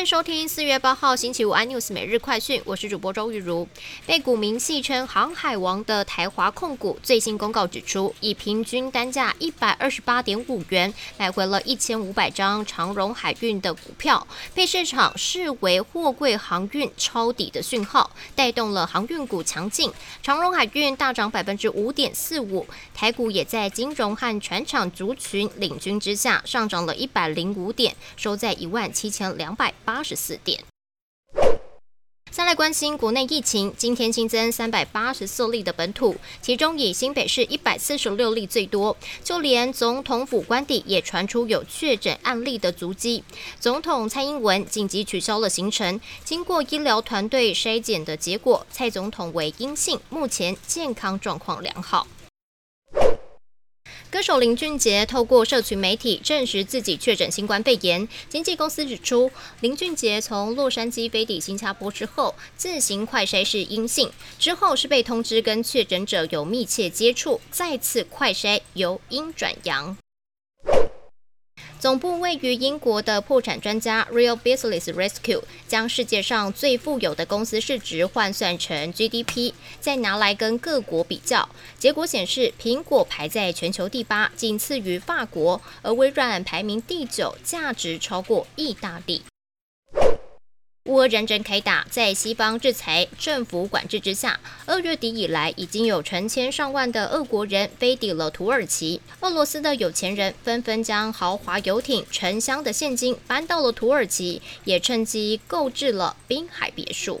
迎收听四月八号星期五 iNews 每日快讯，我是主播周玉如。被股民戏称“航海王”的台华控股最新公告指出，以平均单价一百二十八点五元买回了一千五百张长荣海运的股票，被市场视为货柜航运抄底的讯号，带动了航运股强劲。长荣海运大涨百分之五点四五，台股也在金融和船厂族群领军之下，上涨了一百零五点，收在一万七千两百。八十四点。再来关心国内疫情，今天新增三百八十四例的本土，其中以新北市一百四十六例最多。就连总统府官邸也传出有确诊案例的足迹。总统蔡英文紧急取消了行程，经过医疗团队筛检的结果，蔡总统为阴性，目前健康状况良好。歌手林俊杰透过社群媒体证实自己确诊新冠肺炎。经纪公司指出，林俊杰从洛杉矶飞抵新加坡之后，自行快筛是阴性，之后是被通知跟确诊者有密切接触，再次快筛由阴转阳。总部位于英国的破产专家 Real Business Rescue 将世界上最富有的公司市值换算成 GDP，再拿来跟各国比较，结果显示苹果排在全球第八，仅次于法国，而微软排名第九，价值超过意大利。乌俄战争开打，在西方制裁、政府管制之下，二月底以来，已经有成千上万的俄国人飞抵了土耳其。俄罗斯的有钱人纷纷将豪华游艇、沉箱的现金搬到了土耳其，也趁机购置了滨海别墅。